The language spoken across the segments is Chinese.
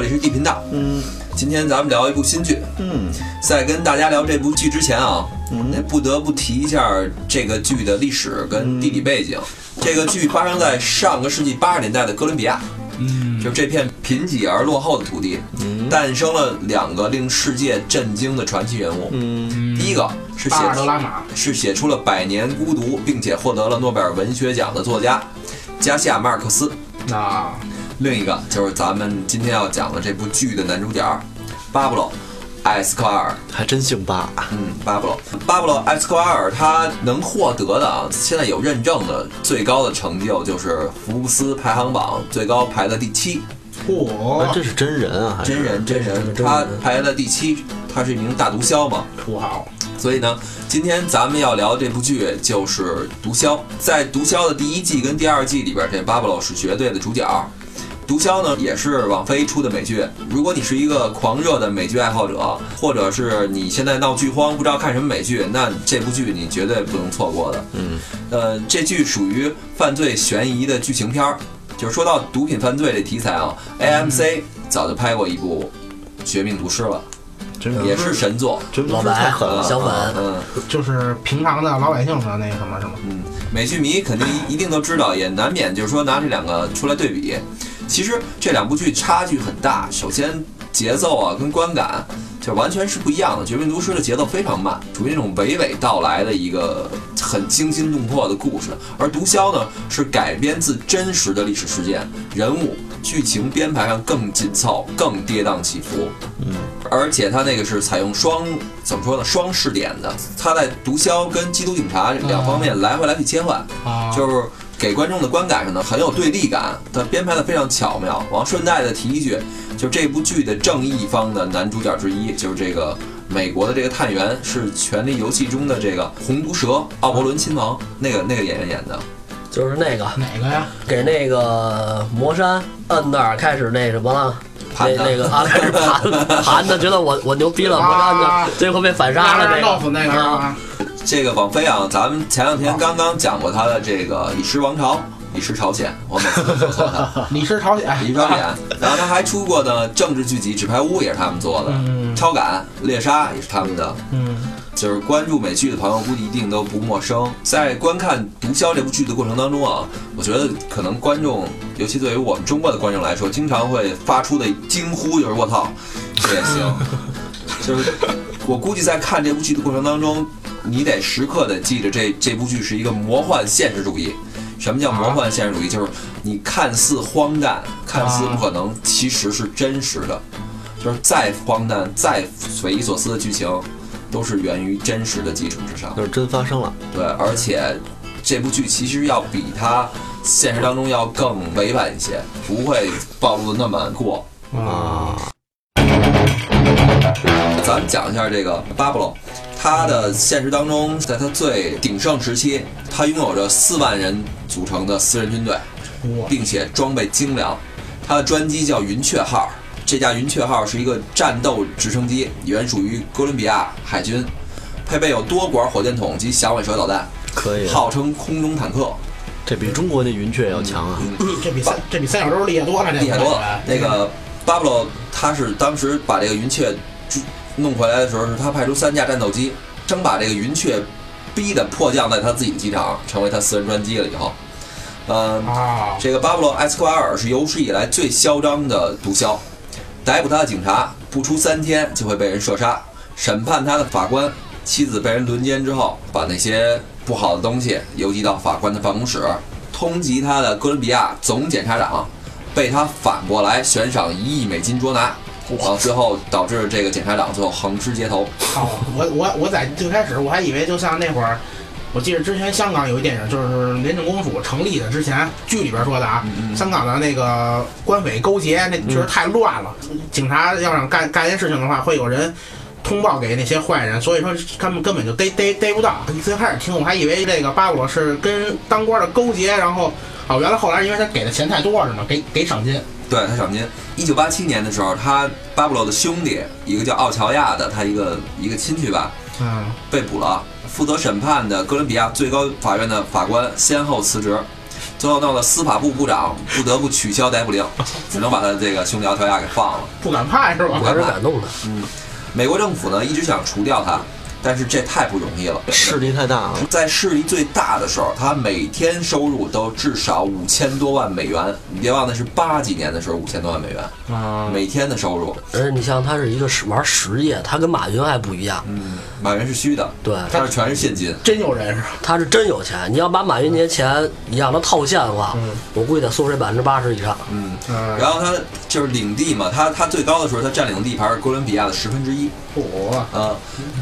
这里是地频道。嗯今天咱们聊一部新剧。嗯在跟大家聊这部剧之前啊，嗯那不得不提一下这个剧的历史跟地理背景。这个剧发生在上个世纪八十年代的哥伦比亚，嗯，就是这片贫瘠而落后的土地，嗯诞生了两个令世界震惊的传奇人物。嗯第一个是写巴尔德拉玛，是写出了《百年孤独》，并且获得了诺贝尔文学奖的作家加西亚马尔克斯。那另一个就是咱们今天要讲的这部剧的男主角巴布罗·埃斯科尔。还真姓巴。嗯，巴布罗，巴布罗·埃斯科尔他能获得的啊，现在有认证的最高的成就就是福布斯排行榜最高排的第七，嚯，这是真人啊，还是真人真人，他排在第七，他是一名大毒枭嘛，土豪，所以呢，今天咱们要聊这部剧就是《毒枭》。在《毒枭》的第一季跟第二季里边，这巴布罗是绝对的主角。《毒枭》呢也是网飞出的美剧。如果你是一个狂热的美剧爱好者，或者是你现在闹剧荒不知道看什么美剧，那这部剧你绝对不能错过的。嗯呃，这剧属于犯罪悬疑的剧情片儿。就是说到毒品犯罪这题材啊，AMC 早就拍过一部《绝命毒师》了，真也是神作。真老白太狠了。小粉嗯。就是平常的老百姓的那个什么什么，嗯，美剧迷肯定一一定都知道，也难免就是说拿这两个出来对比。其实这两部剧差距很大，首先节奏啊跟观感就完全是不一样的。《绝命毒师》的节奏非常慢，属于那种娓娓道来的一个很惊心动魄的故事，而《毒枭》呢是改编自真实的历史事件，人物、剧情编排上更紧凑，更跌宕起伏。嗯，而且它那个是采用双怎么说呢？双试点的，它在毒枭跟缉毒警察两方面来回来去切换，啊，就是给观众的观感上呢很有对立感，它编排的非常巧妙。完顺带的提一句，就这部剧的正义方的男主角之一，就是这个美国的这个探员，是《权力游戏》中的这个红毒蛇奥伯伦亲王，那个那个演员演的。就是那个哪个呀？给那个魔山摁那儿开始那什么了。那那个啊，开始盘盘的，觉得我我牛逼了，魔山啊的，最后被反杀了，让人这个弄死那个是啊吧？这个王菲啊，咱们前两天刚刚讲过他的这个《李氏王朝》《李氏朝鲜》，我每次都说错他。李氏朝鲜，李朝鲜，然后他还出过呢政治剧集《纸牌屋》也是他们做的，嗯超感》《猎杀》也是他们的。嗯，就是关注美剧的朋友，估计一定都不陌生。在观看《毒枭》这部剧的过程当中啊，我觉得可能观众，尤其对于我们中国的观众来说，经常会发出的惊呼就是“我操”，这也行。就是我估计在看这部剧的过程当中，你得时刻的记着这这部剧是一个魔幻现实主义。什么叫魔幻现实主义？就是你看似荒诞、看似不可能，其实是真实的。就是再荒诞、再匪夷所思的剧情，都是源于真实的基础之上。就是真发生了。对，而且这部剧其实要比它现实当中要更委婉一些，不会暴露的那么过。啊，咱们讲一下这个巴布罗，他的现实当中，在他最鼎盛时期，他拥有着四万人组成的私人军队，并且装备精良。他的专机叫云雀号，这架云雀号是一个战斗直升机，原属于哥伦比亚海军，配备有多管火箭筒及响尾蛇导弹，可以，号称空中坦克。这比中国那云雀要强啊！这比三这比三角洲厉害多了，这厉害多了。那个巴布罗他是当时把这个云雀就弄回来的时候，是他派出三架战斗机，争把这个云雀逼得迫降在他自己的机场，成为他私人专机了以后，嗯、啊，这个巴布罗·埃斯科瓦尔是有史以来最嚣张的毒枭，逮捕他的警察不出三天就会被人射杀，审判他的法官妻子被人轮奸之后，把那些不好的东西邮寄到法官的办公室，通缉他的哥伦比亚总检察长被他反过来悬赏一亿美金捉拿，然后最后导致这个检察长最后横尸街头。哦，我我我在最开始我还以为就像那会儿我记得之前香港有一电影，就是廉政公署成立的之前，剧里边说的啊，嗯香港的那个官匪勾结，那确实太乱了。警察要想干干一件事情的话，会有人通报给那些坏人，所以说他们根本就逮逮逮不到。最开始听我还以为这个巴布罗是跟当官的勾结，然后哦，原来后来因为他给的钱太多是吗？给给赏金。对他赏金。一九八七年的时候，他巴布洛的兄弟，一个叫奥乔亚的，他一个一个亲戚吧，嗯，被捕了。负责审判的哥伦比亚最高法院的法官先后辞职，最后闹得司法部部长不得不取消逮捕令，只能把他这个兄弟奥乔亚给放了。不敢判是吧？还是感动的。美国政府呢一直想除掉他，但是这太不容易了。势力太大了。在势力最大的时候，他每天收入都至少五千多万美元。你别忘了是八几年的时候，五千多万美元啊，每天的收入。而且你像他是一个实玩实业，他跟马云还不一样，嗯，马云是虚的，对，他是全是现金。真有人是吧？他是真有钱。你要把马云那些钱你让他套现的话，我估计得缩水百分之八十以上。嗯，嗯，然后他就是领地嘛，他他最高的时候，他占领的地盘是哥伦比亚的十分之一。我呃，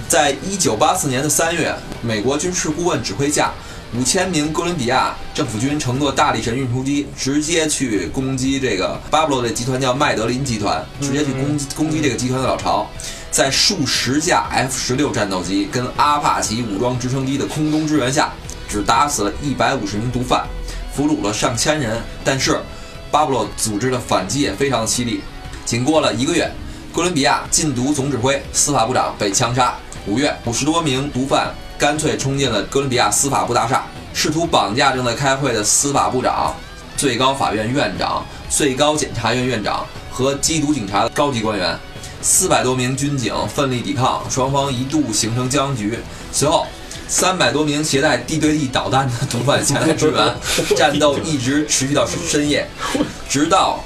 在一九八四年的三月，美国军事顾问指挥下，五千名哥伦比亚政府军乘坐大力神运输机，直接去攻击这个巴布罗的集团，叫麦德林集团，直接去攻击攻击这个集团的老巢。在数十架 F 十六战斗机跟阿帕奇武装直升机的空中支援下，只打死了一百五十名毒贩，俘虏了上千人。但是，巴布洛组织的反击也非常的犀利。仅过了一个月，哥伦比亚禁毒总指挥、司法部长被枪杀。五月，五十多名毒贩干脆冲进了哥伦比亚司法部大厦，试图绑架正在开会的司法部长、最高法院院长、最高检察院院长和缉毒警察的高级官员。四百多名军警奋力抵抗，双方一度形成僵局。随后，三百多名携带地对地导弹的毒贩前来支援，战斗一直持续到深夜，直到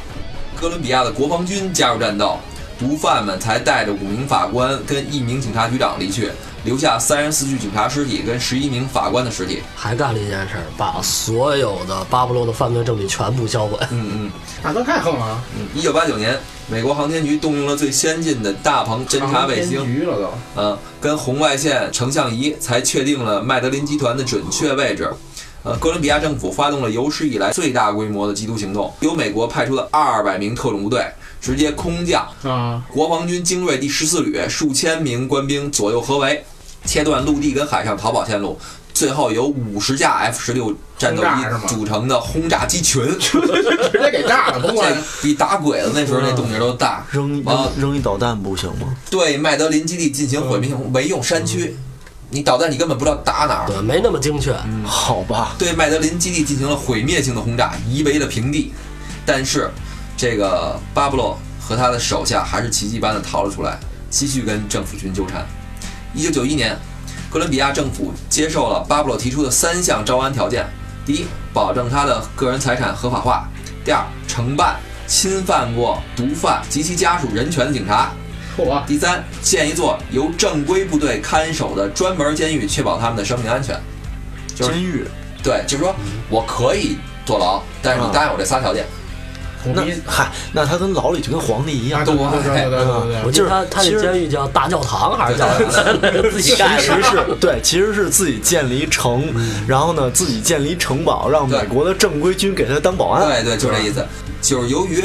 哥伦比亚的国防军加入战斗，毒贩们才带着五名法官跟一名警察局长离去，留下三十四具警察尸体跟十一名法官的尸体。还干了一件事儿，把所有的巴布洛的犯罪证据全部销毁。嗯嗯。那都太横了嗯！一九八九年，美国航天局动用了最先进的大鹏侦察卫星，局了都。呃，跟红外线成像仪才确定了麦德林集团的准确位置。呃，哥伦比亚政府发动了有史以来最大规模的缉毒行动，由美国派出了二百名特种部队，直接空降啊，国防军精锐第十四旅数千名官兵左右合围，切断陆地跟海上逃跑线路。最后由五十架 F 十六战斗机组成的轰炸机群，直接给炸了，甭这管。比打鬼子那时候那动静都大。扔扔一导弹不行吗？对麦德林基地进行毁灭性围用山区，你导弹你根本不知道打哪儿。对，没那么精确。好吧，对麦德林基地进行了毁灭性的轰炸，夷为了平地。但是，这个巴布洛和他的手下还是奇迹般的逃了出来，继续跟政府军纠缠。一九九一年，哥伦比亚政府接受了巴布洛提出的三项招安条件：第一，保证他的个人财产合法化；第二，惩办侵犯过毒贩及其家属人权的警察；嚯，第三，建一座由正规部队看守的专门监狱，确保他们的生命安全。就是监狱对，就是说我可以坐牢，但是你答应我这仨条件。那嗨，那他跟牢里就跟皇帝一啊！样。对对对对对对对我记得他他那监狱叫大教堂还是叫啥？自己盖其。实是对，其实是自己建了一城，然后呢，自己建了一城堡，让美国的正规军给他当保安。对对，就这意思。就是由于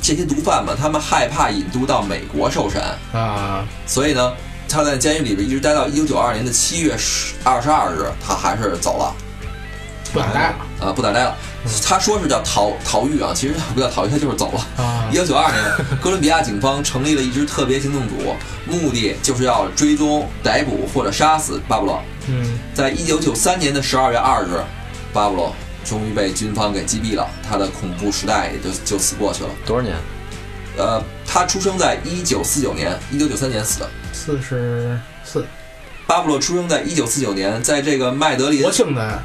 这些毒贩们，他们害怕引渡到美国受审，啊！所以呢，他在监狱里边一直待到一九九二年的七月十二十二日，他还是走了。不敢待了啊，不敢待了。他说是叫逃逃狱啊，其实他不叫逃狱，他就是走了。啊一！九九二年，哥伦比亚警方成立了一支特别行动组，目的就是要追踪、逮捕或者杀死巴布罗。嗯，在一九九三年的十二月二日，巴布罗终于被军方给击毙了，他的恐怖时代也就就此过去了。多少年？呃，他出生在一九四九年，一九九三年死的。四十四，巴布洛出生在一九四九年，在这个麦德林国庆的，啊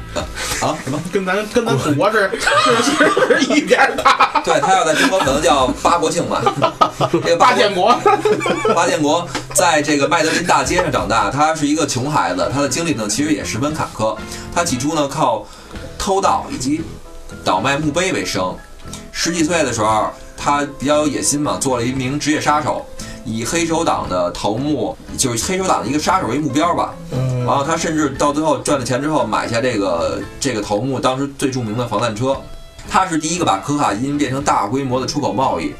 什么？跟咱跟咱祖国是是是一边儿大。对他要在中国可能叫八国庆吧，这个国八建国，巴建国在这个麦德林大街上长大，他是一个穷孩子，他的经历呢其实也十分坎坷。他起初呢靠偷盗以及倒卖墓碑为生。十几岁的时候，他比较有野心嘛，做了一名职业杀手，以黑手党的头目，就是黑手党的一个杀手为目标吧。嗯然后他甚至到最后赚了钱之后，买下这个这个头目当时最著名的防弹车。他是第一个把可卡因变成大规模的出口贸易，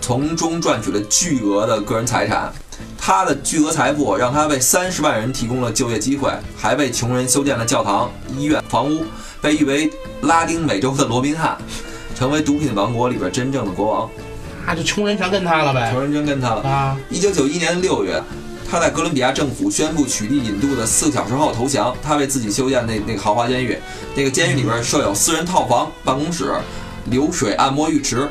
从中赚取了巨额的个人财产。他的巨额财富让他为三十万人提供了就业机会，还为穷人修建了教堂、医院、房屋，被誉为拉丁美洲的罗宾汉，成为毒品王国里边真正的国王。那就穷人全跟他了呗穷。人真跟他了。啊，一九九一年六月，他在哥伦比亚政府宣布取缔引渡的四个小时后投降。他为自己修建那那个豪华监狱，那个监狱里边设有私人套房、办公室、流水按摩浴池。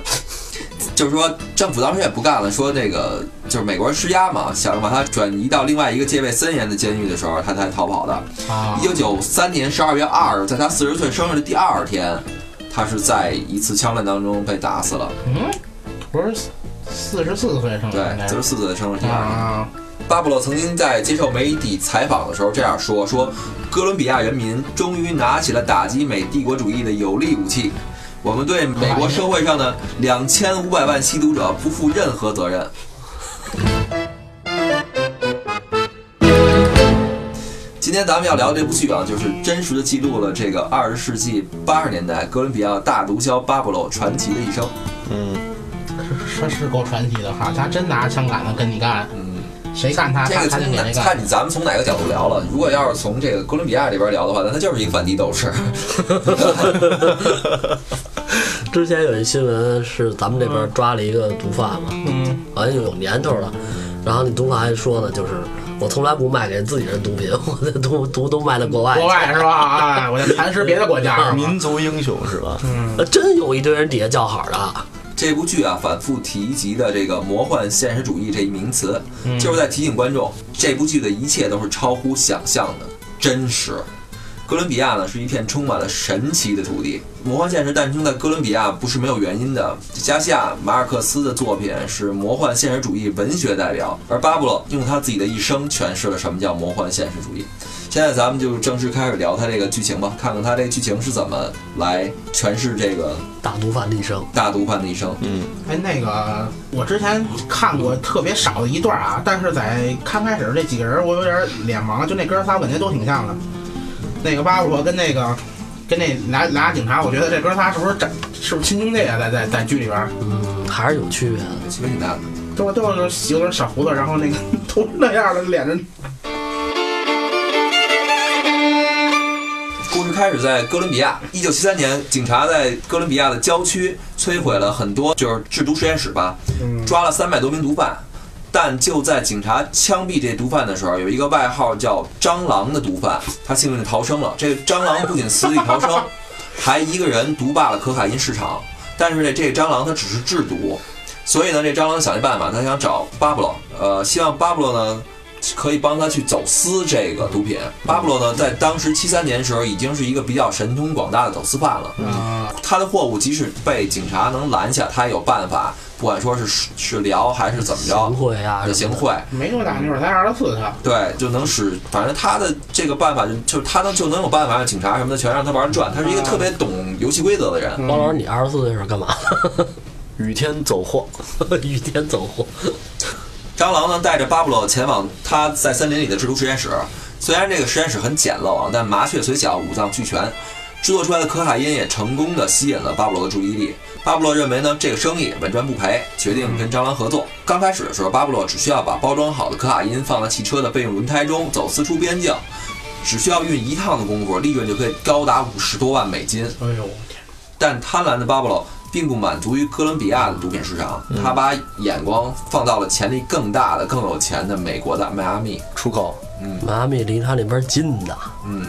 就是说，政府当时也不干了，说那个就是美国人施压嘛，想把他转移到另外一个戒备森严的监狱的时候，他才逃跑的。啊一九九三年十二月二日，在他四十岁生日的第二天，他是在一次枪战当中被打死了。嗯，不是四十四岁生日对四十四岁的生日第二天。啊，巴布洛曾经在接受媒体采访的时候这样说：“说哥伦比亚人民终于拿起了打击美帝国主义的有力武器，我们对美国社会上的两千五百万吸毒者不负任何责任。”今天咱们要聊这部剧啊，就是真实的记录了这个二十世纪八十年代哥伦比亚大毒枭巴布洛传奇的一生。嗯，是是够传奇的哈，他真拿枪杆子跟你干，嗯，谁干他，这个他他就从哪给谁干。看你咱们从哪个角度聊了？如果要是从这个哥伦比亚这边聊的话，那他就是一个反帝斗士。之前有一新闻是咱们这边抓了一个毒贩嘛，嗯，好像有年头了。然后那毒贩还说呢，就是我从来不卖给自己人毒品，我的毒毒都卖到国外去。国外是吧？哎，我就蚕食别的国家？民族英雄是吧？嗯真有一堆人底下叫好的。这部剧啊，反复提及的这个魔幻现实主义这一名词，就是在提醒观众，这部剧的一切都是超乎想象的真实。哥伦比亚呢，是一片充满了神奇的土地。魔幻现实诞生在哥伦比亚不是没有原因的。加西亚·马尔克斯的作品是魔幻现实主义文学代表，而巴布洛用他自己的一生诠释了什么叫魔幻现实主义。现在咱们就正式开始聊他这个剧情吧，看看他这个剧情是怎么来诠释这个大毒贩的一生，大毒贩的一生。嗯，哎，那个我之前看过特别少的一段啊，但是在刚开始这几个人我有点脸盲，就那哥仨我感觉都挺像的。那个巴布罗跟那个跟那俩俩警察，我觉得这哥仨是不是长是不是亲兄弟啊？在在在剧里边嗯，还是有区别的。区别挺大的。都都是有点小胡子，然后那个 都是那样的脸人。故事开始在哥伦比亚，一九七三年，警察在哥伦比亚的郊区摧毁了很多就是制毒实验室吧，嗯抓了三百多名毒贩。但就在警察枪毙这毒贩的时候，有一个外号叫“蟑螂”的毒贩，他幸运地逃生了。这个蟑螂不仅死里逃生，还一个人独霸了可卡因市场。但是呢，这个蟑螂它只是制毒，所以呢，这蟑螂想一办法，他想找巴布洛，呃，希望巴布洛呢可以帮他去走私这个毒品。巴布洛呢，在当时七三年的时候，已经是一个比较神通广大的走私犯了。嗯，他的货物即使被警察能拦下，他也有办法，不管说是是聊还是怎么着行着，贿啊，行贿，没多大妞儿，才二十四他。对，就能使，反正他的这个办法就就是他能就能有办法让警察什么的全让他玩转。他是一个特别懂游戏规则的人。包老师，你二十四岁时候干嘛？雨天走货，雨天走货。蟑螂呢带着巴布洛前往他在森林里的制毒实验室。虽然这个实验室很简陋啊，但麻雀虽小，五脏俱全。制作出来的可卡因也成功的吸引了巴布洛的注意力。巴布洛认为呢，这个生意稳赚不赔，决定跟蟑螂合作。刚开始的时候，巴布洛只需要把包装好的可卡因放在汽车的备用轮胎中，走私出边境，只需要运一趟的功夫，利润就可以高达五十多万美金。哎呦，天！但贪婪的巴布洛并不满足于哥伦比亚的毒品市场，他把眼光放到了潜力更大的、更有钱的美国的迈阿密。出口，嗯。迈阿密离他那边近的，嗯，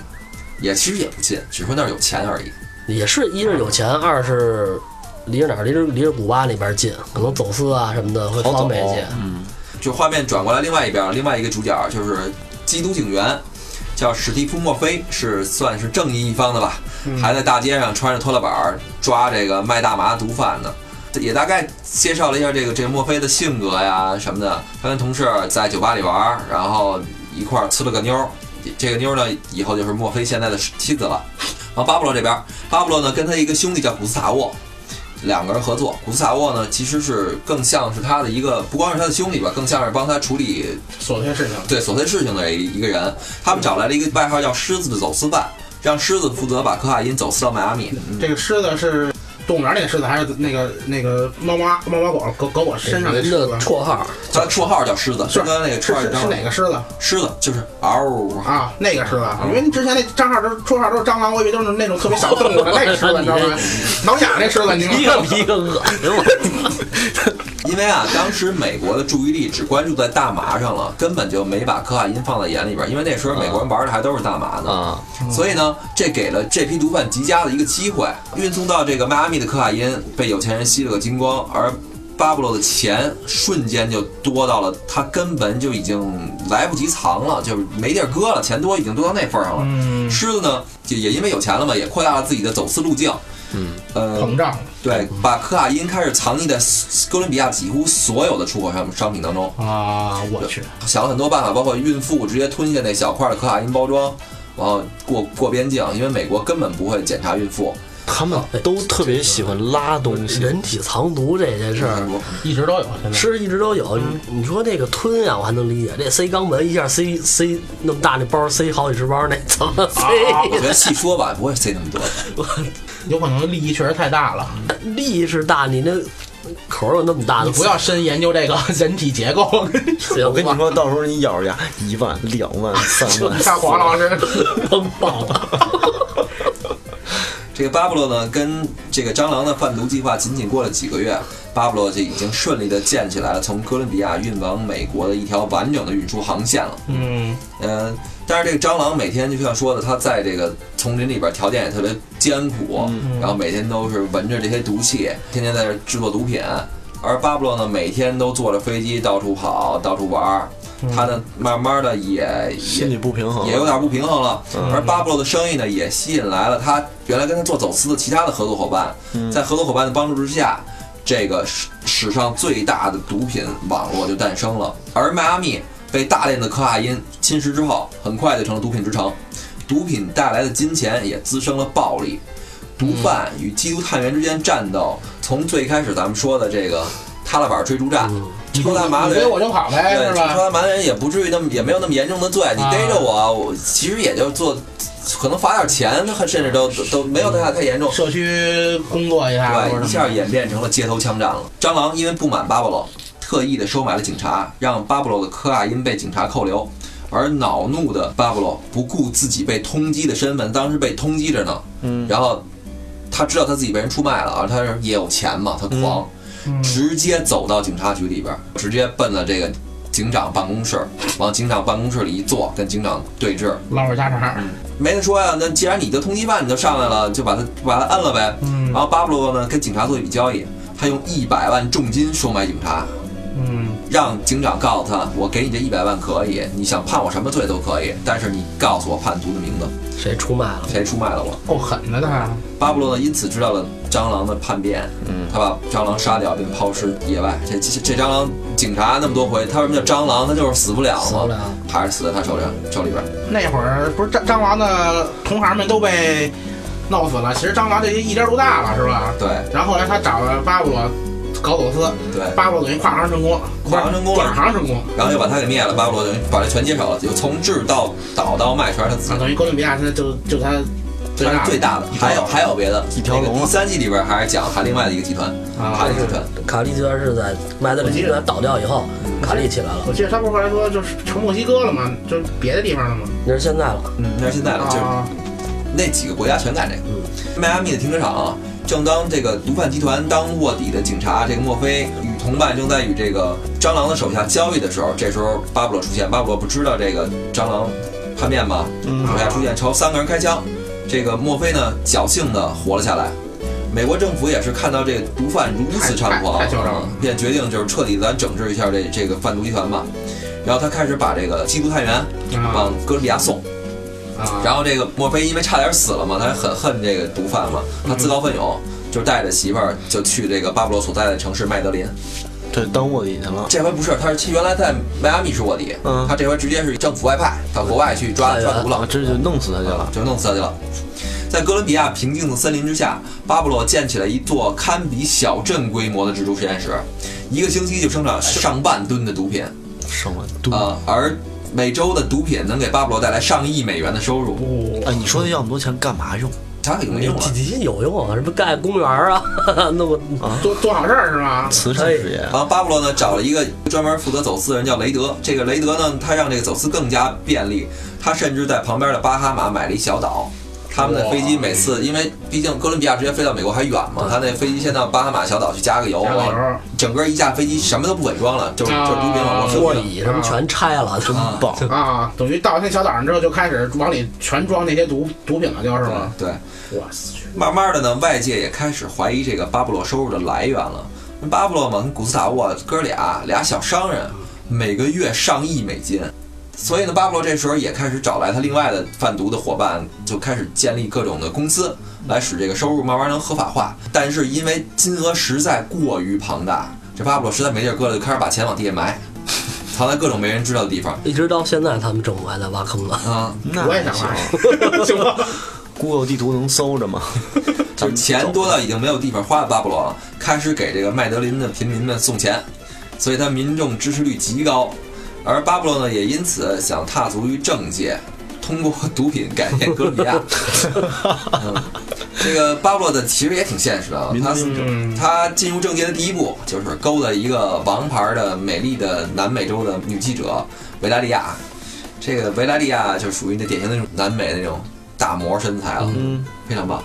也其实也不近，只是说那儿有钱而已。也是一是有钱，二是离着哪儿？离着离着古巴那边近，可能走私啊什么的会方便一些。嗯。就画面转过来，另外一边，另外一个主角就是缉毒警员，叫史蒂夫·墨菲，是算是正义一方的吧，还在大街上穿着拖拉板儿抓这个卖大麻的毒贩的。也大概介绍了一下这个这个墨菲的性格呀什么的。他跟同事在酒吧里玩儿，然后一块儿呲了个妞儿。这个妞儿呢，以后就是墨菲现在的妻子了。然后巴布洛这边，巴布洛呢跟他一个兄弟叫古斯塔沃，两个人合作。古斯塔沃呢，其实是更像是他的一个，不光是他的兄弟吧，更像是帮他处理琐碎事情。对琐碎事情的一个人。他们找来了一个外号叫“狮子”的走私犯，让狮子负责把可卡因走私到迈阿密。这个狮子是动物园那个狮子，还是那个那个猫妈猫妈狗狗狗我身上的人狮子？绰号，他绰号叫狮子，是跟刚那个是是是绰号叫哪个狮子狮子，就是嗷。啊？那个狮子，因为之前那账号都绰号都是蟑螂，我以为都是那种特别小动物的那个狮子，你知道吗？挠痒那狮子，你一知道吗？个比一个恶心我。因为啊，当时美国的注意力只关注在大麻上了，根本就没把可卡因放在眼里边。因为那时候美国人玩的还都是大麻呢，啊，所以呢，这给了这批毒贩极佳的一个机会。运送到这个迈阿密的可卡因被有钱人吸了个精光，而巴布洛的钱瞬间就多到了他根本就已经来不及藏了，就是没地儿搁了，钱多已经多到那份儿上了。嗯，狮子呢，就也因为有钱了嘛，也扩大了自己的走私路径。嗯，呃，膨胀对，把可卡因开始藏匿在哥伦比亚几乎所有的出口商商品当中，啊！我去，想了很多办法，包括孕妇直接吞下那小块的可卡因包装，然后过过边境，因为美国根本不会检查孕妇。他们都特别喜欢拉东西。人体藏毒这件事儿。一直都有现在。是一直都有，嗯你你说那个吞啊，我还能理解。这塞肛门一下塞塞那么大那包，塞好几十包，那怎么塞？我觉得细说吧，不会塞那么多。有可能利益确实太大了，利益是大，你那口儿有那么大，你不要深研究这个 人体结构。我跟你说，到时候你咬着牙，一万、两万、三万你，看黄老师，崩爆了。这个巴布洛呢，跟这个蟑螂的贩毒计划仅仅过了几个月，巴布洛就已经顺利的建起来了从哥伦比亚运往美国的一条完整的运输航线了。嗯，呃，但是这个蟑螂每天就像说的，它在这个丛林里边条件也特别艰苦，然后每天都是闻着这些毒气，天天在这制作毒品。而巴布洛呢，每天都坐着飞机到处跑，到处玩儿。他呢，慢慢的也心理也不平衡，也有点不平衡了。嗯而巴布洛的生意呢，也吸引来了他原来跟他做走私的其他的合作伙伴。在合作伙伴的帮助之下，这个史史上最大的毒品网络就诞生了。而迈阿密被大量的可卡因侵蚀之后，很快就成了毒品之城。毒品带来的金钱也滋生了暴力。毒贩与缉毒探员之间战斗，从最开始咱们说的这个踏拉板追逐战，抽大麻的人你追我就跑呗，对，是吧？抽大麻的人也不至于那么也没有那么严重的罪，你啊逮着我，我其实也就做，可能罚点钱，甚至都都没有太太严重。社区工作一下，对，者一下演变成了街头枪战了。蟑螂因为不满巴布洛，特意的收买了警察，让巴布洛的科卡因被警察扣留。而恼怒的巴布洛不顾自己被通缉的身份，当时被通缉着呢。嗯，然后他知道他自己被人出卖了，而他是也有钱嘛，他狂，嗯直接走到警察局里边，直接奔了这个警长办公室，往警长办公室里一坐，跟警长对峙。唠会家常。没得说呀，那既然你的通缉犯你就上来了，就把他把他摁了呗。嗯然后巴布洛呢跟警察做一笔交易，他用一百万重金收买警察，嗯，让警长告诉他，我给你这一百万可以，你想判我什么罪都可以，但是你告诉我叛徒的名字，谁出卖了？谁出卖了我。够狠的他。巴布洛呢因此知道了蟑螂的叛变，嗯他把蟑螂杀掉并抛尸野外。这这这蟑螂警察那么多回，他为什么叫蟑螂？他就是死不了嘛，死不了还是死在他手里手里边。那会儿不是蟑蟑螂的同行们都被闹死了，其实蟑螂这些一家独大了，是吧？对然后后来他找了巴布罗搞走私，对，巴布罗等于跨行成功，跨行成功了转行成功，然后又把他给灭了，巴布罗等于把这全接手了，就从制到倒到卖全是他自己啊，。等于哥伦比亚现在就就他最他大是最大的，还有还有别的，一条龙啊那个第三季里边还是讲还另外的一个集团，啊卡利集团。卡利集团是在麦德里集团倒掉以后，卡利起来了，我记得他不是后来说就是成墨西哥了吗？就是别的地方了吗？那是现在了。嗯，那是现在了，就是啊，那几个国家全干这个。迈阿密的停车场啊，正当这个毒贩集团当卧底的警察这个墨菲与同伴正在与这个蟑螂的手下交易的时候，这时候巴布罗出现，巴布罗不知道这个蟑螂叛变吗？嗯手下出现，朝三个人开枪。这个墨菲呢，侥幸的活了下来。美国政府也是看到这个毒贩如此猖狂，便决定就是彻底咱整治一下这这个贩毒集团吧。然后他开始把这个缉毒探员啊往哥伦比亚送。啊，然后这个墨菲因为差点死了嘛，他还很恨这个毒贩嘛，他自告奋勇，就带着媳妇儿就去这个巴布罗所在的城市麦德林。这当卧底去了。这回不是，他是原来在迈阿密是卧底，嗯他这回直接是政府外派到国外去抓派员抓毒了，啊，这就弄死他去了。就弄死他去了。在哥伦比亚平静的森林之下，巴布洛建起了一座堪比小镇规模的蜘蛛实验室，一个星期就生产上万吨的毒品上万吨。啊、而每周的毒品能给巴布洛带来上亿美元的收入。哎，你说他要那么多钱干嘛用？他有没用啊体？体有用啊，什么盖公园啊，弄个多多少事儿是吧？慈善事业然后巴布洛呢找了一个专门负责走私的人叫雷德。这个雷德呢，他让这个走私更加便利，他甚至在旁边的巴哈马买了一小岛。他们的飞机每次，因为毕竟哥伦比亚直接飞到美国还远嘛，他那飞机先到巴哈马小岛去加个油，整个一架飞机什么都不伪装了，就就是毒品往过座飞。椅什么全拆了，真啊棒！啊，等于到那小岛上之后就开始往里全装那些毒毒品了，就是吗？对，我去，慢慢的呢，外界也开始怀疑这个巴布洛收入的来源了。巴布洛嘛，跟古斯塔沃哥俩俩小商人，每个月上亿美金。所以呢，巴布罗这时候也开始找来他另外的贩毒的伙伴，就开始建立各种的公司，来使这个收入慢慢能合法化。但是因为金额实在过于庞大，这巴布罗实在没地儿搁了，就开始把钱往地下埋，藏在各种没人知道的地方。一直到现在他们政府还在挖坑呢。啊、那我也想行玩，行吧？，Google 地图能搜着吗？就是钱多到已经没有地方花的巴布罗，开始给这个麦德林的平民们送钱，所以他民众支持率极高。而巴布洛呢，也因此想踏足于政界，通过毒品改变哥伦比亚。嗯，这个巴布洛的其实也挺现实的啊，他他进入政界的第一步就是勾搭一个王牌的美丽的南美洲的女记者维拉利亚。这个维拉利亚就属于那典型的那种南美那种大模身材了，嗯，非常棒，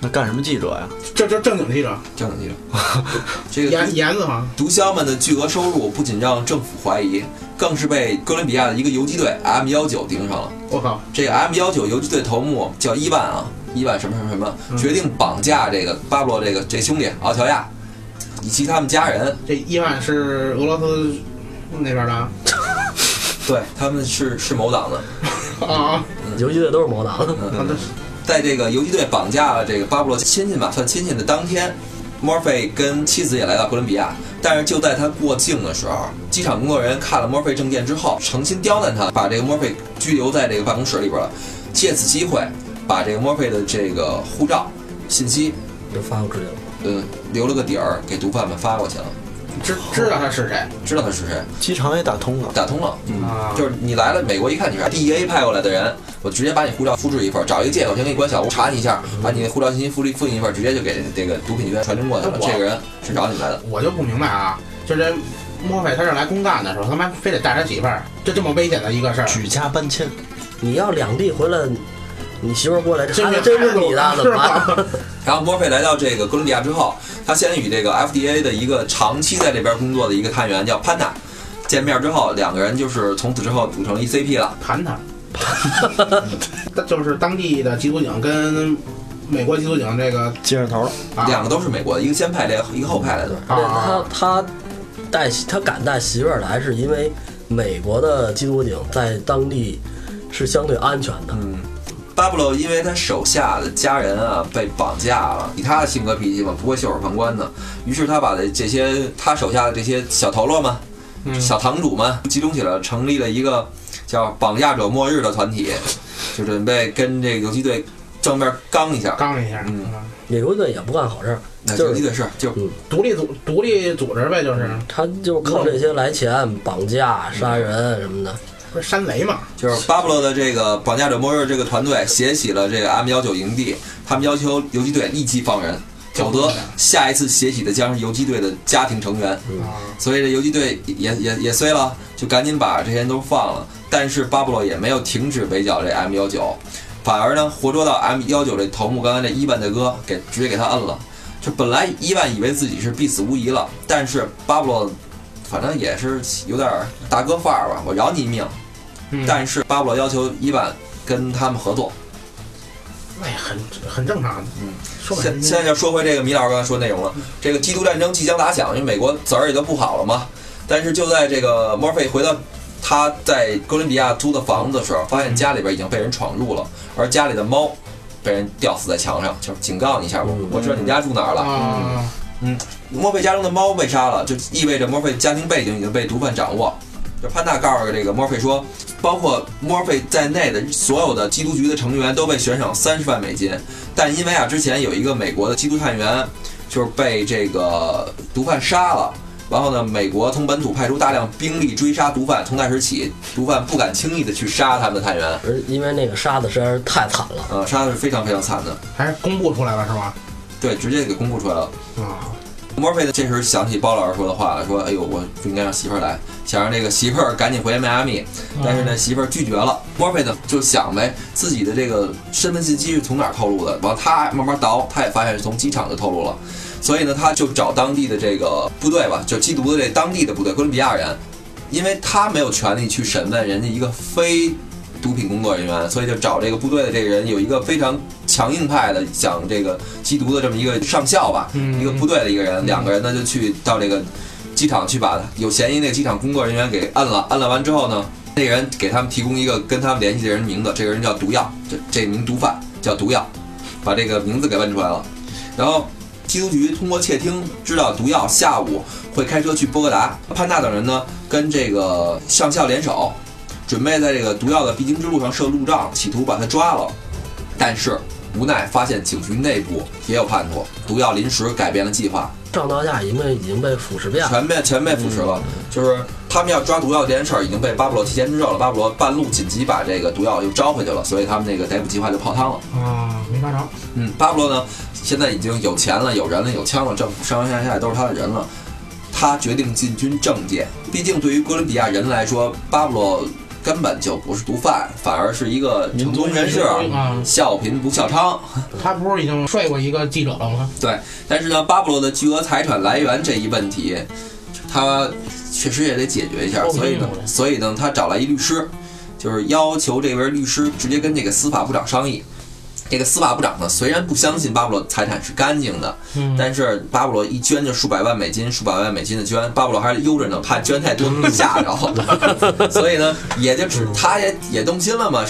那干什么记者呀？这这正经记者，正经记者。这个严严子嘛，毒枭们的巨额收入不仅让政府怀疑，更是被哥伦比亚的一个游击队 M 幺九盯上了。我靠，这个 M 幺九游击队头目叫伊万啊，伊万什么什么什么，决定绑架这个巴布洛这个这兄弟奥乔亚以及他们家人。这伊万是俄罗斯那边的啊 对，他们是是某党的。啊，游击队都是某党，啊这在这个游击队绑架了这个巴布洛亲戚吧，算亲戚的当天，墨菲跟妻子也来到哥伦比亚。但是就在他过境的时候，机场工作人员看了墨菲证件之后，诚心刁难他，把这个墨菲拘留在这个办公室里边了。借此机会，把这个墨菲的这个护照信息，就发过去了。嗯，留了个底儿给毒贩们发过去了，知知道他是谁知道他是谁，机场也打通了。打通了。嗯啊？就是你来了，美国一看你是 DEA 派过来的人，我直接把你护照复制一份，找一个借口先给你关小屋查你一下，把你的护照信息复印复印一份，直接就给这个毒品局传真过去了。这个人是找你们来的，我就不明白啊，就这莫非他是来公干的时候，他妈非得带他媳妇儿，就这么危险的一个事儿，举家搬迁，你要两地回来，你媳妇儿过来，这真是真是你的，怎是么办？然后墨菲来到这个哥伦比亚之后，他先与这个 FDA 的一个长期在这边工作的一个探员叫潘娜见面之后，两个人就是从此之后组成一 CP 了。谈谈，他 就是当地的缉毒警跟美国缉毒警这个接上头了。啊两个都是美国的，一个先派来，一个后派来的。啊他啊，他带他敢带媳妇儿来，是因为美国的缉毒警在当地是相对安全的。嗯，巴布洛因为他手下的家人啊被绑架了，以他的性格脾气嘛，不会袖手旁观的。于是他把这这些他手下的这些小头罗们、嗯小堂主们集中起来，成立了一个叫“绑架者末日”的团体，就准备跟这个游击队正面刚一下。刚一下，嗯游击队也不干好事儿，就是那游击队是就独立组独立组织呗，就是他就靠这些来钱、绑架、杀人什么的。不是山贼嘛，就是巴布洛的这个绑架者末日这个团队携起了这个 M 幺九营地，他们要求游击队立即放人，否则下一次携起的将是游击队的家庭成员。啊，所以这游击队也也也衰了，就赶紧把这些人都放了。但是巴布洛也没有停止围剿这 M 幺九，反而呢活捉到 M 幺九这头目，刚才这伊万大哥给直接给他摁了。就本来伊万以为自己是必死无疑了，但是巴布洛反正也是有点大哥范儿吧，我饶你一命。嗯但是巴布罗要求伊万跟他们合作。哎，很很正常，嗯，说，现现在就说回这个米老师刚才说的内容了。这个缉毒战争即将打响，因为美国子儿也都不好了嘛。但是就在这个墨菲回到他在哥伦比亚租的房子的时候，发现家里边已经被人闯入了，而家里的猫被人吊死在墙上，就是警告你一下，我嗯我知道你们家住哪儿了。嗯，墨菲家中的猫被杀了，就意味着墨菲家庭背景已经被毒贩掌握。就潘大告诉这个墨菲说，包括墨菲在内的所有的缉毒局的成员都被悬赏三十万美金。但因为啊，之前有一个美国的缉毒探员就是被这个毒贩杀了。然后呢，美国从本土派出大量兵力追杀毒贩，从那时起，毒贩不敢轻易的去杀他们的探员，而因为那个杀的实在是太惨了。呃，杀的是非常非常惨的，还是公布出来了是吧？对，直接给公布出来了。啊，墨菲呢，这时候想起包老师说的话了，说：“哎呦，我不应该让媳妇儿来，想让这个媳妇儿赶紧回迈阿密。”但是呢，媳妇儿拒绝了。墨菲呢就想呗，自己的这个身份信息是从哪儿透露的？完，他慢慢倒，他也发现是从机场就透露了。所以呢，他就找当地的这个部队吧，就缉毒的这当地的部队，哥伦比亚人，因为他没有权利去审问人家一个非毒品工作人员，所以就找这个部队的这个人，有一个非常强硬派的想这个缉毒的这么一个上校吧，嗯一个部队的一个人，两个人呢就去到这个机场去把有嫌疑那个机场工作人员给摁了，摁了完之后呢，那个人给他们提供一个跟他们联系的人名字，这个人叫毒药，这这名毒贩叫毒药，把这个名字给问出来了，然后。缉毒局通过窃听知道毒药下午会开车去波哥达，潘纳等人呢跟这个上校联手，准备在这个毒药的必经之路上设路障，企图把他抓了。但是无奈发现警局内部也有叛徒，毒药临时改变了计划，上到下已经被已经被腐蚀遍了。全被全被腐蚀了。就是他们要抓毒药这件事儿已经被巴布罗提前知道了，巴布罗半路紧急把这个毒药又招回去了，所以他们那个逮捕计划就泡汤了。啊，没抓着。嗯，巴布罗呢，现在已经有钱了，有人了，有枪了，政府上上下下都是他的人了。他决定进军政界，毕竟对于哥伦比亚人来说，巴布罗根本就不是毒贩，反而是一个成功人士，啊，笑贫不笑娼。他不是已经睡过一个记者了吗？对，但是呢，巴布罗的巨额财产来源这一问题，他确实也得解决一下，哦所以呢，所以呢，他找来一律师，就是要求这位律师直接跟这个司法部长商议。这个司法部长呢，虽然不相信巴布罗财产是干净的，嗯，但是巴布罗一捐就数百万美金，数百万美金的捐，巴布罗还是悠着呢，怕捐太多吓着，所以呢，也就只他也也动心了嘛，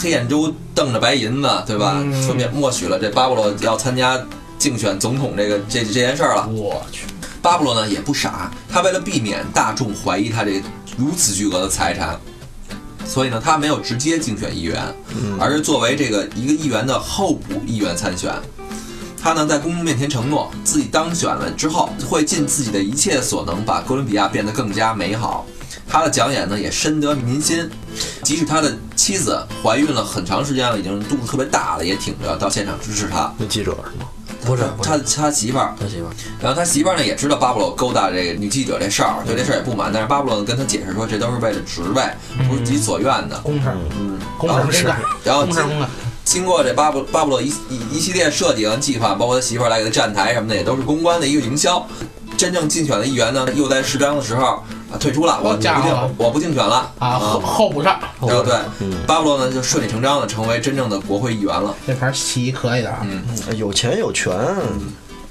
黑眼珠瞪着白银子，对吧？嗯顺便默许了这巴布罗要参加竞选总统这个这这件事儿了。我去，巴布罗呢也不傻，他为了避免大众怀疑他这如此巨额的财产，所以呢，他没有直接竞选议员，而是作为这个一个议员的候补议员参选。他呢在公众面前承诺，自己当选了之后会尽自己的一切所能，把哥伦比亚变得更加美好。他的讲演呢也深得民心，即使他的妻子怀孕了很长时间了，已经肚子特别大了，也挺着到现场支持他。那记者是吗？不是他他媳妇儿，他媳妇儿，然后他媳妇儿呢也知道巴布洛勾搭这个女记者这事儿，对这事儿也不满，但是巴布洛呢跟他解释说，这都是为了职位，不是自己所愿的。公事儿，嗯，公事儿公干，然后公事公干。经过这巴布巴布洛一一一系列设计和计划，包括他媳妇儿来给他站台什么的，也都是公关的一个营销。真正竞选的议员呢，又在适当的时候啊退出了，我不家伙竞我不竞选了啊，后后补上，对不对？巴布洛呢就顺理成章的成为真正的国会议员了。这盘棋可以的啊，嗯，有钱有权，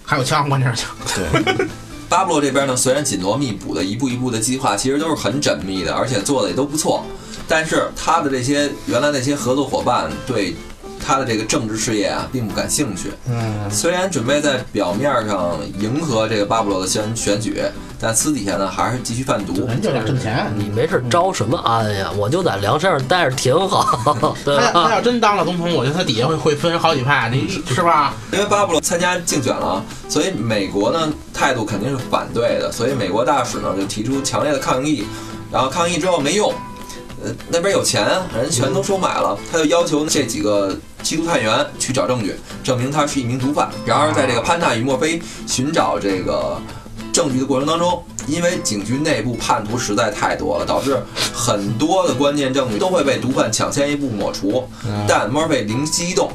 还有枪，关键是枪。对，巴布洛这边呢，虽然紧锣密鼓的一步一步的计划，其实都是很缜密的，而且做的也都不错，但是他的这些原来那些合作伙伴对他的这个政治事业啊并不感兴趣。嗯，虽然准备在表面上迎合这个巴布罗的选选举，但私底下呢还是继续贩毒。人就想挣钱。你没事招什么安呀？我就在梁山上待着挺好，对他他？要真当了总统，我觉得他底下会会分好几派，你是吧？因为巴布罗参加竞选了，所以美国呢态度肯定是反对的，所以美国大使呢就提出强烈的抗议，然后抗议之后没用，呃那边有钱，人全都收买了，他就要求这几个缉毒探员去找证据，证明他是一名毒贩。然而在这个潘纳与墨菲寻找这个证据的过程当中，因为警局内部叛徒实在太多了，导致很多的关键证据都会被毒贩抢先一步抹除。但墨菲灵机一动，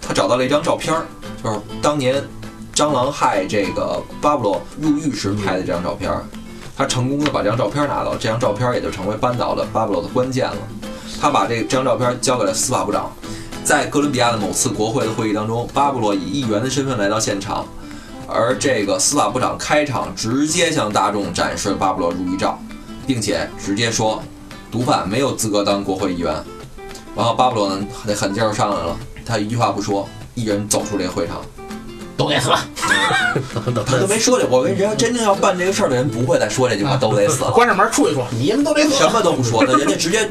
他找到了一张照片儿，就是当年蟑螂害这个巴布罗入狱时拍的这张照片儿。他成功的把这张照片拿到，这张照片也就成为扳倒了巴布罗的关键了。他把这张照片交给了司法部长，在哥伦比亚的某次国会的会议当中，巴布洛以议员的身份来到现场，而这个司法部长开场直接向大众展示巴布洛入狱照，并且直接说，毒贩没有资格当国会议员。然后巴布洛呢，那狠劲儿上来了，他一句话不说，一人走出这个会场，都得死，他都没说这。我跟你说，真正要办这个事儿的人不会再说这句话，都得死了。关上门出去说，你们都得死。什么都不说，那人家直接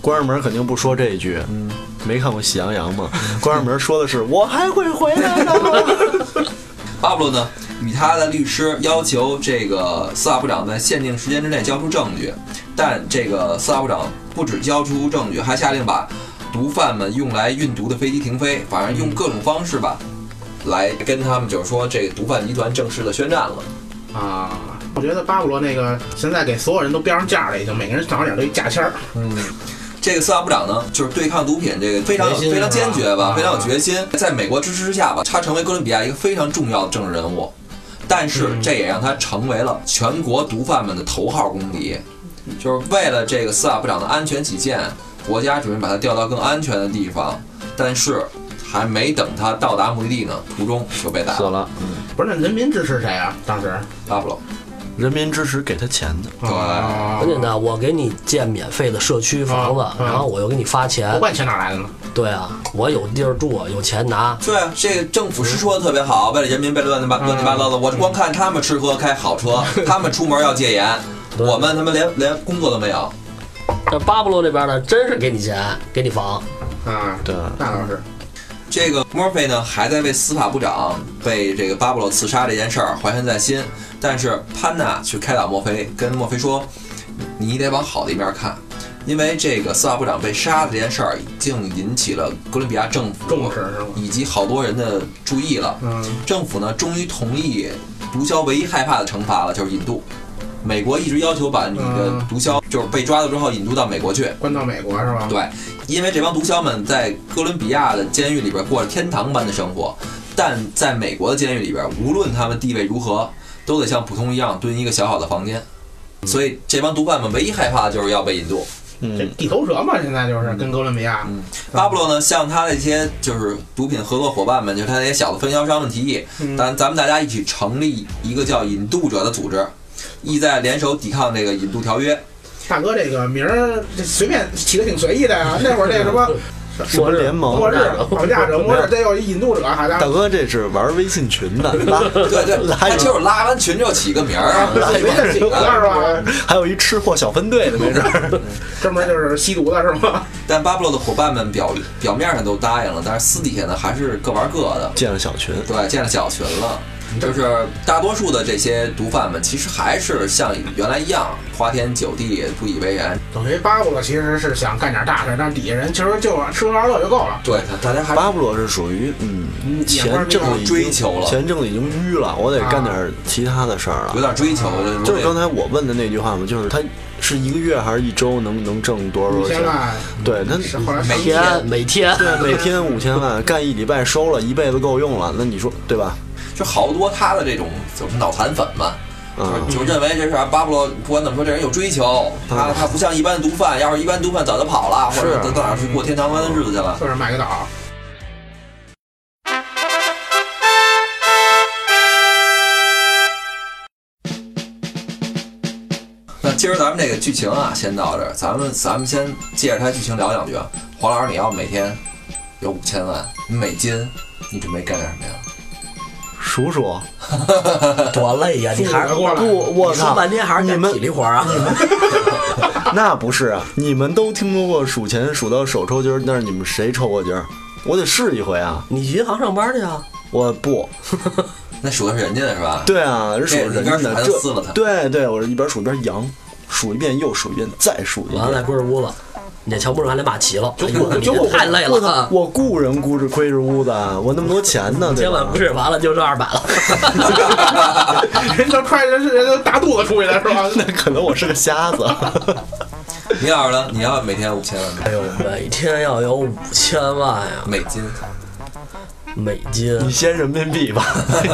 关上门肯定不说这一句。嗯，没看过《喜羊羊》吗？关上门说的是我还会回来的。巴布罗呢，与他的律师要求这个司法部长在限定时间之内交出证据，但这个司法部长不止交出证据，还下令把毒贩们用来运毒的飞机停飞，反正用各种方式吧，来跟他们就是说这个毒贩集团正式的宣战了。啊，我觉得巴布罗那个现在给所有人都标上价了，已经每个人脑顶都一价签儿。嗯，这个司法部长呢，就是对抗毒品这个非常有非常坚决吧，非常有决心。在美国支持之下吧，他成为哥伦比亚一个非常重要的政治人物。但是嗯这也让他成为了全国毒贩们的头号公敌。就是为了这个司法部长的安全起见，国家准备把他调到更安全的地方。但是还没等他到达目的地呢，途中就被打死。了，不是，那人民支持谁啊？当时巴布罗，人民支持给他钱的。对啊很简单，我给你建免费的社区房子然后我又给你发不钱。管钱哪来的呢？对啊，我有地儿住，有钱拿。对啊，这个政府是说的特别好，为了人民，为了乱七八乱七八糟的。我光看他们吃喝开好车，他们出门要戒严，我们他妈连连工作都没有。这巴布罗这边呢，真是给你钱，给你房。啊，对，那倒是。这个墨菲呢，还在为司法部长被这个巴布洛刺杀这件事儿怀恨在心，但是潘娜去开导墨菲，跟墨菲说：“你得往好的一面看，因为这个司法部长被杀的这件事儿已经引起了哥伦比亚政府重视以及好多人的注意了。嗯，政府呢，终于同意毒枭唯一害怕的惩罚了，就是引渡。美国一直要求把你的嗯毒枭就是被抓到之后引渡到美国去。关到美国是吧？对，因为这帮毒枭们在哥伦比亚的监狱里边过着天堂般的生活，但在美国的监狱里边，无论他们地位如何，都得像普通一样蹲一个小小的房间。所以这帮毒贩们唯一害怕的就是要被引渡。这嗯，地头蛇嘛，现在就是跟哥伦比亚。嗯，巴布洛呢，向他的一些就是毒品合作伙伴们，就是他那些小的分销商们提议，嗯咱咱们大家一起成立一个叫引渡者的组织，意在联手抵抗这个引渡条约。大哥这个名儿这随便起的挺随意的呀。那会儿那个什么 什么联盟？末日绑架者、末日，得有一引渡者，好像大哥，这是玩微信群的，拉对对，就是拉完群之后起个名儿，随便起个是吧？还有一吃货小分队的，没事儿。专门就是吸毒的是吗？但巴布洛的伙伴们表表面上都答应了，但是私底下呢还是各玩各的。建了小群，对，建了小群了。就是大多数的这些毒贩们，其实还是像原来一样花天酒地、不以为然。等于巴布罗其实是想干点大事，但底下人其实就吃喝玩乐就够了。对，大家还巴布罗是属于嗯，钱挣的已经追求了钱挣的已经淤了，我得干点其他的事儿了有。点追求。就是刚才我问的那句话嘛，就是他是一个月还是一周能能挣多少多少钱？五千万，对，他是后来每天天每天，对每天五千万，干一礼拜收了，一辈子够用了。那你说对吧？就好多他的这种就是脑残粉嘛，嗯，就认为这是巴布罗，不管怎么说，这人有追求，他他不像一般的毒贩，要是一般毒贩早就跑了，或者是到哪儿去过天堂般的日子去了。就是买个岛。那今儿咱们这个剧情啊，先到这儿，咱们咱们先借着它剧情聊两句啊。黄老师，你要每天有五千万美金，你准备干点什么呀？数数，多累呀！你还是不，我你说操！半天还是干你们体力活啊？那不是啊，你们都听说过数钱数到手抽筋儿，但是你们谁抽过筋儿？我得试一回啊！你去银行上班去啊？我不，那数的是人家的是吧？对啊，是数人家的，这撕了它对对，我是一边数一边扬，数一遍又数一遍，再数一完了再遍。归着屋子，你这乔木还得马齐了。就哎呦，你就这太累了！！我雇人雇着亏着屋子，我那么多钱呢，对吧千万不？是完了就剩二百了。人都快人是人都大肚子出去了是吧？那可能我是个瞎子。你要是呢？你要每天五千万哎呦，每天要有五千万呀，美金，美金，你先人民币吧，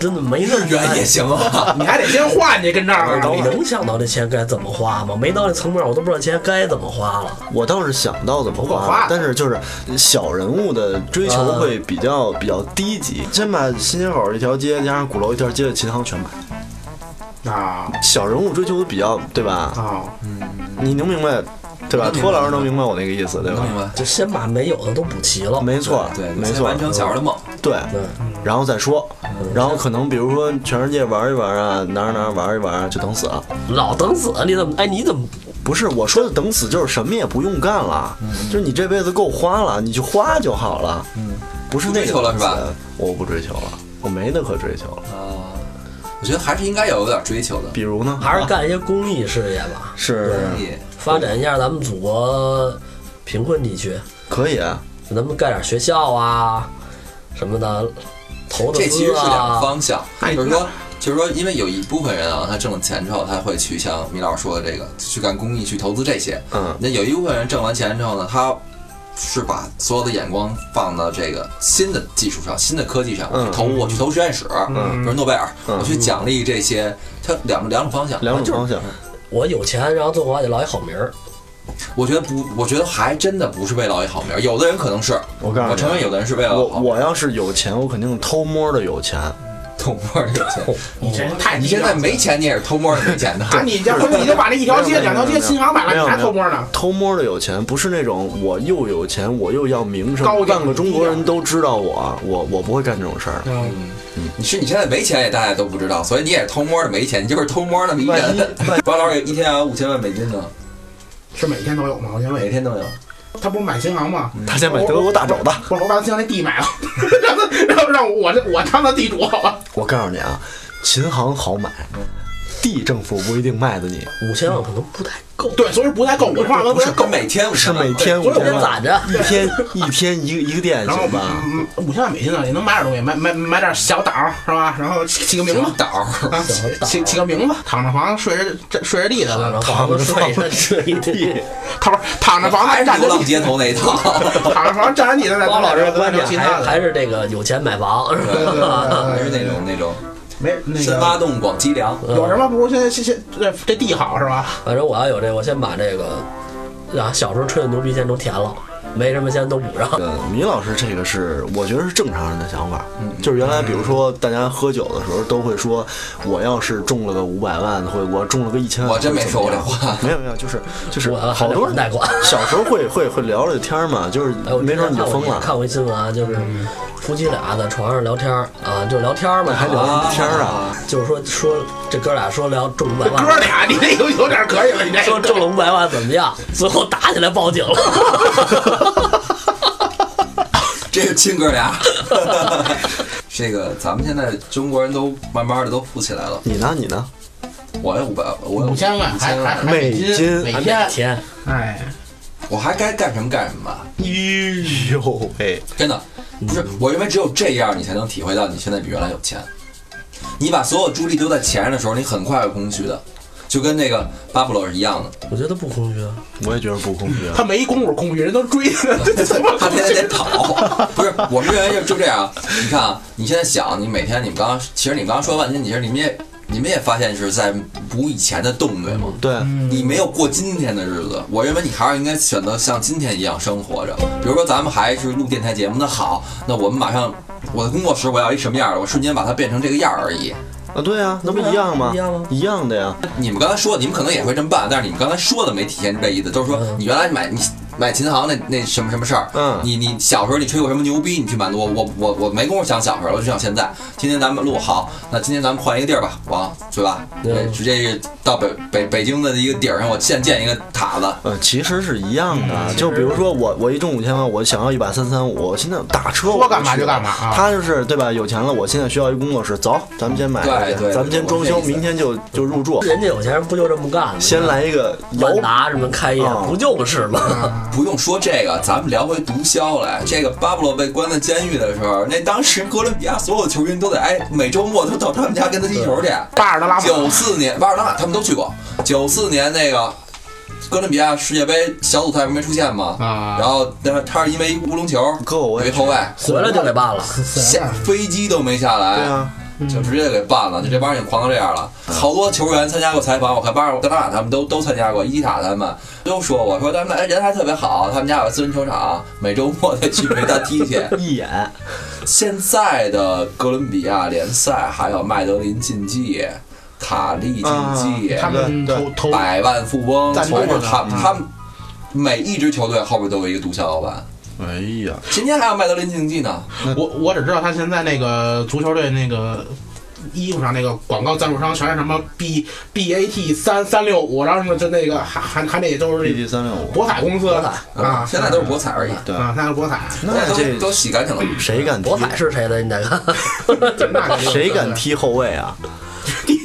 真的没那么远也行啊。你还得先换去跟这儿你。能想到这钱该怎么花吗？没到这层面，我都不知道钱该怎么花了。我倒是想到怎么花花，但是就是小人物的追求会比较比较低级。先把新街口一条街加上鼓楼一条街的琴行全买。啊小人物追求的比较，对吧？啊，嗯你能明白，对吧？托老师能明白我那个意思，对吧？明白？就先把没有的都补齐了。没错，对，没错完，成小孩的梦。对，对，然后再说，然后可能比如说全世界玩一玩啊，哪儿哪儿玩一玩啊，就等死了。老等死，你怎么？哎，你怎么不是我说的等死，就是什么也不用干了，就是你这辈子够花了，你就花就好了。嗯，不是那个不追求了是吧？我不追求了，我没那可追求了。啊，我觉得还是应该有点追求的。比如呢？还是干一些公益事业吧，是。发展一下咱们祖国贫困地区，可以啊，咱们盖点学校啊什么的，投的这其实是两个啊，方向，哎就是说，就是说，因为有一部分人啊，他挣了钱之后，他会去像米老师说的这个，去干公益，去投资这些。嗯。那有一部分人挣完钱之后呢，他是把所有的眼光放到这个新的技术上、新的科技上，我去投我去投实验室，嗯比如诺贝尔，嗯我去奖励这些，它两两种方向。两种方向。我有钱，然后最后还得落一好名儿。我觉得不，我觉得还真的不是为了一好名儿，有的人可能是，我告诉你我承认有的人是为了我我要是有钱，我肯定偷摸的有钱。偷摸的有钱。你真是太你现在没钱，你也是偷摸的没钱的。啊！你你就把那一条街、两条街新房买了，你还没有没有偷摸呢？偷摸的有钱，不是那种我又有钱，我又要名声半个中国人都知道我，我我不会干这种事儿。嗯，你是你现在没钱也大家都不知道，所以你也是偷摸的没钱，你就是偷摸的一。包 老师一天要五千万美金呢，是每天都有吗？我先问，每天都有。他不是买新航吗？他先买德国大肘子。不是，我把他新航那地买了，让他让他让我这我当他地主好了？我告诉你啊，琴行好买，地政府不一定卖的你，五千万可能不太够，对，所以不太够，我话不不是够。每天五是每天五千万，攒着。一天一天一个一个店行吧？嗯五千万美金呢，也能买点东西，买买买点小岛是吧？然后起起个名字岛，啊，起起个名字，躺着房睡着这睡着地的，然后房子睡着睡地，他不是躺着房还是站着地，流浪街头那一套。躺着房站着地的，再包老师的观点还还是这个有钱买房，是吧？还是那种那种没那深个挖洞广积粮。有什么不如现在现现这这地好是吧？反正我要有这个，我先把这个啊小时候吹的牛逼先都填了，没什么先都补上。呃，米老师这个是我觉得是正常人的想法，就是原来比如说大家喝酒的时候都会说，我要是中了个五百万，或者我中了个一千万，我真没说过这话没有没有，就是就是我好多人贷款小时候会会会聊聊天嘛，就是没准你就疯了，看过一新闻啊，就是夫妻俩在床上聊天儿啊，就聊天儿嘛，还聊啊天儿啊，就是说说这哥俩说聊中五百万，哥俩，你这有有点可以了，你这说中了五百万怎么样？最后打起来报警了。这是亲哥俩。这个咱们现在中国人都慢慢的都富起来了。你呢你呢？我有五百，我有五千万，还还还美金金还每每天，天哎，我还该干什么干什么吧。哎呦喂，真的不是，我认为只有这样，你才能体会到你现在比原来有钱。你把所有注意力都在钱上的时候，你很快会空虚的，就跟那个巴布罗是一样的。我觉得不空虚啊，我也觉得不空虚啊。他没功夫空虚，人都追他，这 他天天得跑，不是？我们认为就就这样。你看啊，你现在想，你每天你们刚刚，其实你们刚刚说半天，其实你们也你们也发现是在补以前的洞，对吗？对，你没有过今天的日子，我认为你还是应该选择像今天一样生活着。比如说，咱们还是录电台节目，那好，那我们马上我的工作室我要一什么样的，我瞬间把它变成这个样儿而已。啊对啊，那不一样吗？一样吗一样的呀。你们刚才说，你们可能也会这么办，但是你们刚才说的没体现出这意思，就是说你原来买你买琴行那那什么什么事儿，嗯你你小时候你吹过什么牛逼，你去满足我，我我我没工夫想小时候，我就想现在。今天咱们录好，那今天咱们换一个地儿吧，王对吧？嗯对，直接到北北北京的一个顶儿上，我现建一个塔子。呃，其实是一样的，嗯就比如说我我一中五千万，我想要一把三三五，现在打车我说干嘛就干嘛啊他就是对吧？有钱了，我现在需要一工作室，走，咱们先买对，对咱们先装修，明天就就入住，人家有钱人不就这么干吗？先来一个摇万达什么开业啊不就是吗？不用说这个，咱们聊回毒枭来。这个巴布罗被关在监狱的时候，那当时哥伦比亚所有球员都得哎，每周末都到他们家跟他踢球去。巴尔德拉九，四年，巴尔纳他们都去过。九四年那个哥伦比亚世界杯小组赛不没出现吗？啊然后那他是因为乌龙球，哥我也有一后卫回来就给办了。下飞机都没下来，对啊，就直接给办了。就这帮人已经狂到这样了。好多球员参加过采访，我看巴尔德拉他们都都参加过，伊基塔他们都说我说他们哎人还特别好，他们家有私人球场，每周末得去陪他踢去。一眼现在的哥伦比亚联赛还有麦德林竞技、卡利竞技，他们百万富翁，从他他们每一支球队后边都有一个毒枭老板。哎呀，今天还有麦德林竞技呢，我我只知道他现在那个足球队那个衣服上那个广告赞助商全是什么 B B A T 三三六五，然后什么就那个还还还那都是 BT 三六五，博彩公司的彩啊，现在都是博彩而已，对啊，现在是博彩，现在那这都都洗干净了。谁敢踢博？彩是谁的？你再看，那就谁敢？踢后卫啊？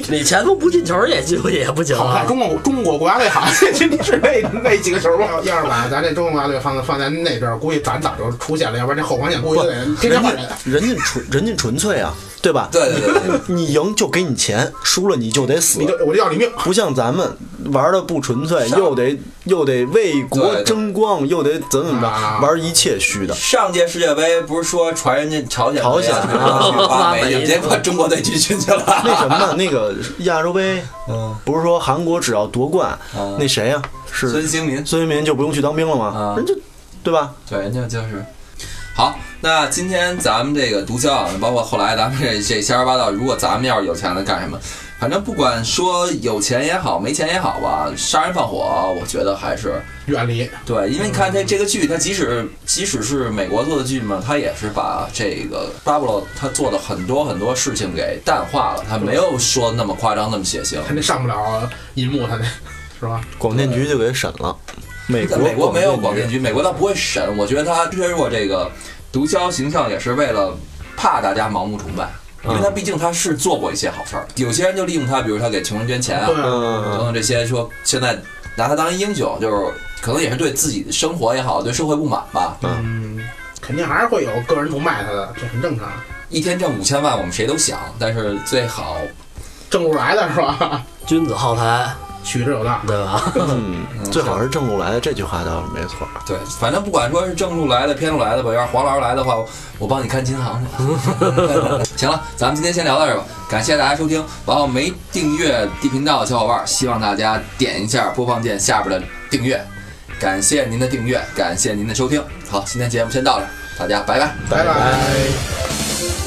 你前锋不进球也进也不行好看，啊。中国中国国家队好像仅仅是那那几个球吗？要是把咱这中国国家队放放在那边，估计咱早就出现了，要不然这后防线估计得天天换人。人家纯人家纯粹啊，对吧？对对对对，你赢就给你钱，输了你就得死你。就我就要你命，不像咱们玩的不纯粹，又得又得为国对对争光，又得怎么怎么啊着，玩一切虚的。上届世界杯不是说传人家朝鲜朝鲜去挖煤去，啊结果中国队军训去了。那什么，那个亚洲杯，嗯，不是说韩国只要夺冠，嗯那谁呀？孙是兴民，孙兴民就不用去当兵了吗啊？人家对吧？对，人家就是。好，那今天咱们这个毒枭啊，包括后来咱们这这瞎说八道，如果咱们要是有钱了干什么？反正不管说有钱也好，没钱也好吧，杀人放火，我觉得还是远离。对，因为你看这这个剧，它即使即使是美国做的剧嘛，它也是把这个巴布罗他做的很多很多事情给淡化了，他没有说那么夸张那么血腥。他那上不了银幕，他那是吧？广电局就给审了。美国美国没有广广电局，美国他不会审。我觉得他削弱这个毒枭形象，也是为了怕大家盲目崇拜，因为他毕竟他是做过一些好事儿。有些人就利用他，比如他给穷人捐钱啊，等等这些，说现在拿他当一英雄，就是可能也是对自己的生活也好，对社会不满吧。嗯，肯定还是会有个人崇拜他的，这很正常。一天挣五千万，我们谁都想，但是最好正路来的是吧？君子好财，取之有道。对吧？嗯，最好是正路来的，这句话倒是没错。对，反正不管说是正路来的、偏路来的吧，要是黄老师来的话，我帮你看琴行去。行了，咱们今天先聊到这儿吧，感谢大家收听。然后没订阅 D 频道的小伙伴，希望大家点一下播放键下边的订阅，感谢您的订阅，感谢您的收听。好，今天节目先到这儿，大家拜拜。拜拜。